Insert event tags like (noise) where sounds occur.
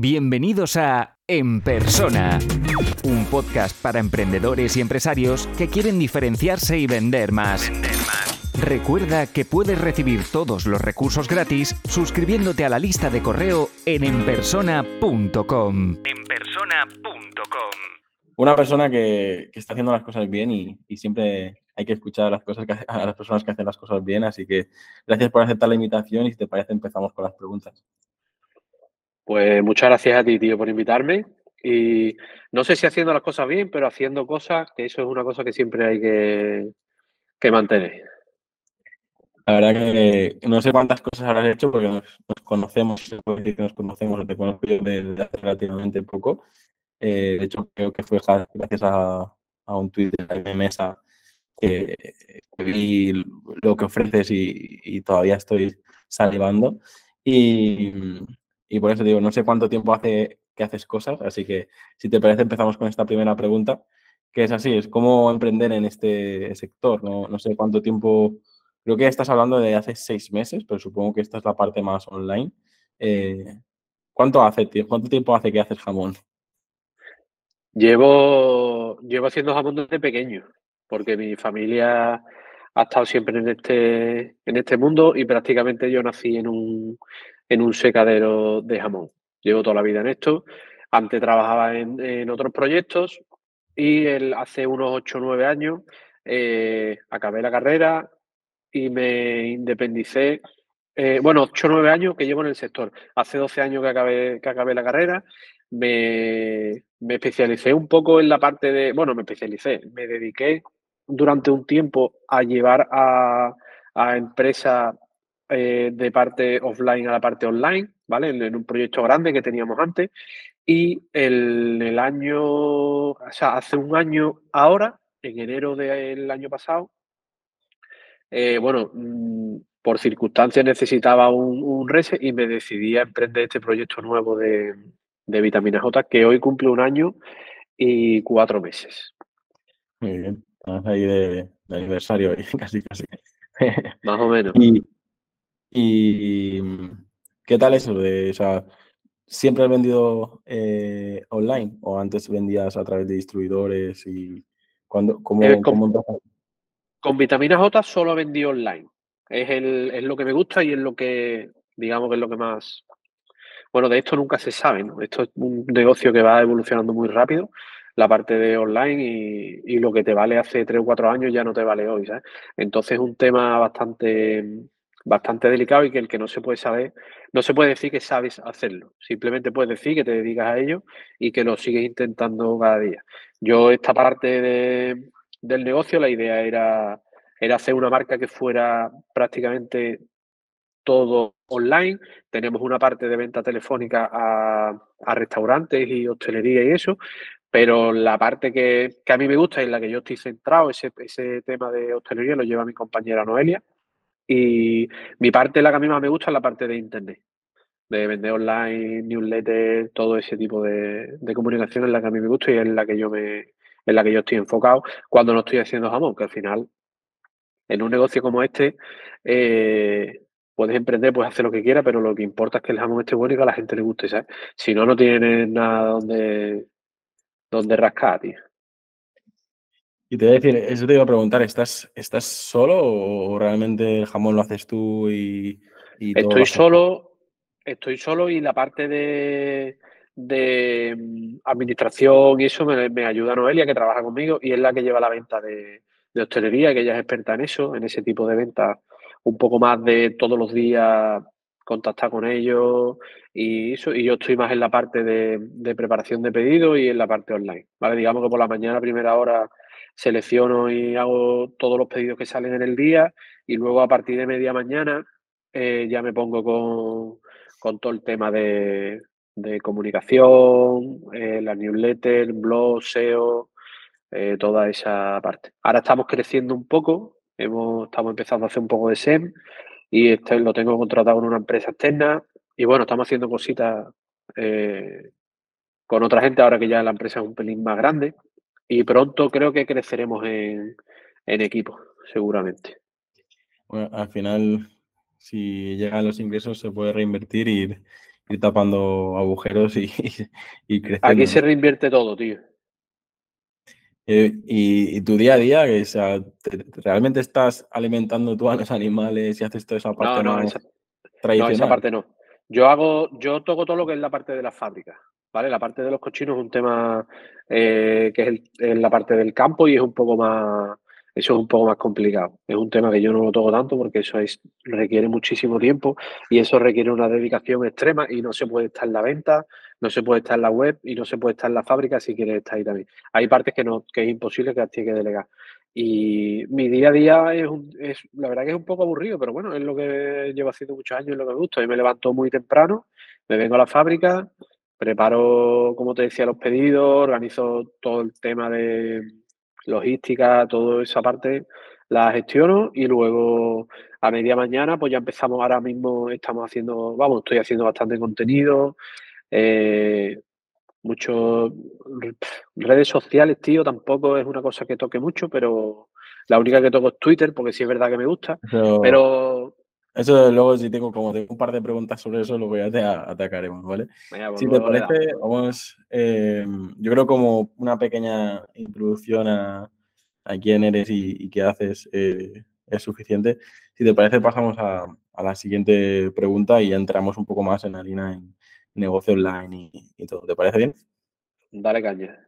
Bienvenidos a En Persona, un podcast para emprendedores y empresarios que quieren diferenciarse y vender más. Recuerda que puedes recibir todos los recursos gratis suscribiéndote a la lista de correo en enpersona.com. enpersona.com. Una persona que, está haciendo las cosas bien y, siempre hay que escuchar a las, cosas a las personas que hacen las cosas bien, así que gracias por aceptar la invitación y si te parece empezamos con las preguntas. Pues muchas gracias a ti, tío, por invitarme. Y no sé si haciendo las cosas bien, pero haciendo cosas, que eso es una cosa que siempre hay que, mantener. La verdad que no sé cuántas cosas habrás hecho porque nos, conocemos, se puede decir que nos conocemos, te conozco yo desde hace relativamente poco. Eh, de hecho, creo que fue gracias a, un tweet de la mesa que, vi lo que ofreces y, y todavía estoy salivando. Y, y por eso digo, no sé cuánto tiempo hace que haces cosas, así que si te parece empezamos con esta primera pregunta, que es así, es cómo emprender en este sector. No, no sé cuánto tiempo, creo que estás hablando de hace seis meses, pero supongo que esta es la parte más online. Eh, ¿cuánto, hace, ¿Cuánto tiempo hace que haces jamón? Llevo, llevo haciendo jamón desde pequeño, porque mi familia ha estado siempre en este, en este mundo y prácticamente yo nací en un, en un secadero de jamón. Llevo toda la vida en esto. Antes trabajaba en, otros proyectos y hace unos 8 o 9 años eh, acabé la carrera y me independicé. Eh, bueno, 8 o 9 años que llevo en el sector. Hace 12 años que acabé, que acabé la carrera. Me, me especialicé un poco en la parte de. Bueno, me especialicé. Me dediqué durante un tiempo a llevar a, a empresas eh, de parte offline a la parte online, ¿vale? En, un proyecto grande que teníamos antes. Y el, el año, o sea, hace un año ahora, en enero del año pasado, eh, bueno, mm, por circunstancias necesitaba un, un reset y me decidí a emprender este proyecto nuevo de, de vitamina J que hoy cumple un año y cuatro meses. Muy bien, ahí de, aniversario, (laughs) casi, casi. (laughs) Más o menos. ¿Y qué tal eso? De, o sea, ¿Siempre has vendido eh, online o antes vendías a través de distribuidores? y cuando, cómo, eh, con, con, Vitamina J solo vendí online. Es, el, es lo que me gusta y es lo que, digamos que es lo que más... Bueno, de esto nunca se sabe, ¿no? Esto es un negocio que va evolucionando muy rápido, la parte de online y, lo que te vale hace tres o cuatro años ya no te vale hoy. Entonces es un tema bastante bastante delicado y que el que no se puede saber, no se puede decir que sabes hacerlo. Simplemente puedes decir que te dedicas a ello y que lo sigues intentando cada día. Yo esta parte del negocio, la idea era, era hacer una marca que fuera prácticamente todo online. Tenemos una parte de venta telefónica a, restaurantes y hostelería y eso, pero la parte que, a mí me gusta y en la que yo estoy centrado, ese, ese tema de hostelería lo lleva mi compañera Noelia. Y mi parte, la que a mí más me gusta, es la parte de Internet, de vender online, newsletter, todo ese tipo de, comunicación es la que a mí me gusta y es la que yo me, en la que yo estoy enfocado cuando no estoy haciendo jamón, que al final, en un negocio como este, eh, puedes emprender, puedes hacer lo que quieras, pero lo que importa es que el jamón esté bueno y que a la gente le guste, ¿sabes? Si no, no tienes nada donde, donde rascar, tío. Y te voy a decir, eso te iba a preguntar, ¿estás, estás solo o realmente el jamón lo haces tú y, Estoy solo, estoy solo y la parte de, de mm, administración y eso me, ayuda Noelia, que trabaja conmigo, y es la que lleva la venta de, de hostelería, que ella es experta en eso, en ese tipo de venta, un poco más de todos los días contactar con ellos y eso, y yo estoy más en la parte de, preparación de pedidos y en la parte online, ¿vale? Digamos que por la mañana, primera hora, selecciono y hago todos los pedidos que salen en el día y luego a partir de media mañana eh, ya me pongo con, todo el tema de, comunicación, eh, la newsletter, blog, SEO, eh, toda esa parte. Ahora estamos creciendo un poco, hemos, estamos empezando a hacer un poco de SEM y este lo tengo contratado con una empresa externa y bueno, estamos haciendo cositas con otra gente ahora que ya la empresa es un pelín más grande y pronto creo que creceremos en, equipo, seguramente. Bueno, al final, si llegan los ingresos, se puede reinvertir y, ir tapando agujeros y, (laughs) y, creciendo. Aquí se reinvierte todo, tío. Eh, y, tu día a día, o sea, ¿realmente estás alimentando tú a los animales y haces toda esa parte no, esa, tradicional? No, esa parte no. Yo hago, yo toco todo lo que es la parte de la fábrica, ¿vale? La parte de los cochinos es un tema eh, que es, el, es la parte del campo y es un poco más, eso es un poco más complicado. Es un tema que yo no lo toco tanto porque eso es, requiere muchísimo tiempo y eso requiere una dedicación extrema y no se puede estar en la venta, no se puede estar en la web y no se puede estar en la fábrica si quieres estar ahí también. Hay partes que no, que es imposible que las tienes que delegar. Y mi día a día es, un, es, la verdad que es un poco aburrido, pero bueno, es lo que llevo haciendo muchos años, es lo que me gusta. Yo me levanto muy temprano, me vengo a la fábrica, preparo, como te decía, los pedidos, organizo todo el tema de logística, toda esa parte la gestiono y luego a media mañana pues ya empezamos, ahora mismo estamos haciendo, vamos, estoy haciendo bastante contenido, eh, muchos redes sociales, tío, tampoco es una cosa que toque mucho, pero la única que toco es Twitter, porque sí es verdad que me gusta, Pero- pero... Eso luego si tengo como tengo un par de preguntas sobre eso, ya te a- atacaremos, ¿vale? Venga, pues Si te parece, vamos, eh, yo creo como una pequeña introducción a, a quién eres y, y qué haces eh, es suficiente. Si te parece, pasamos a, a la siguiente pregunta y ya entramos un poco más en harina en negocio online y, y todo. ¿Te parece bien? Dale caña.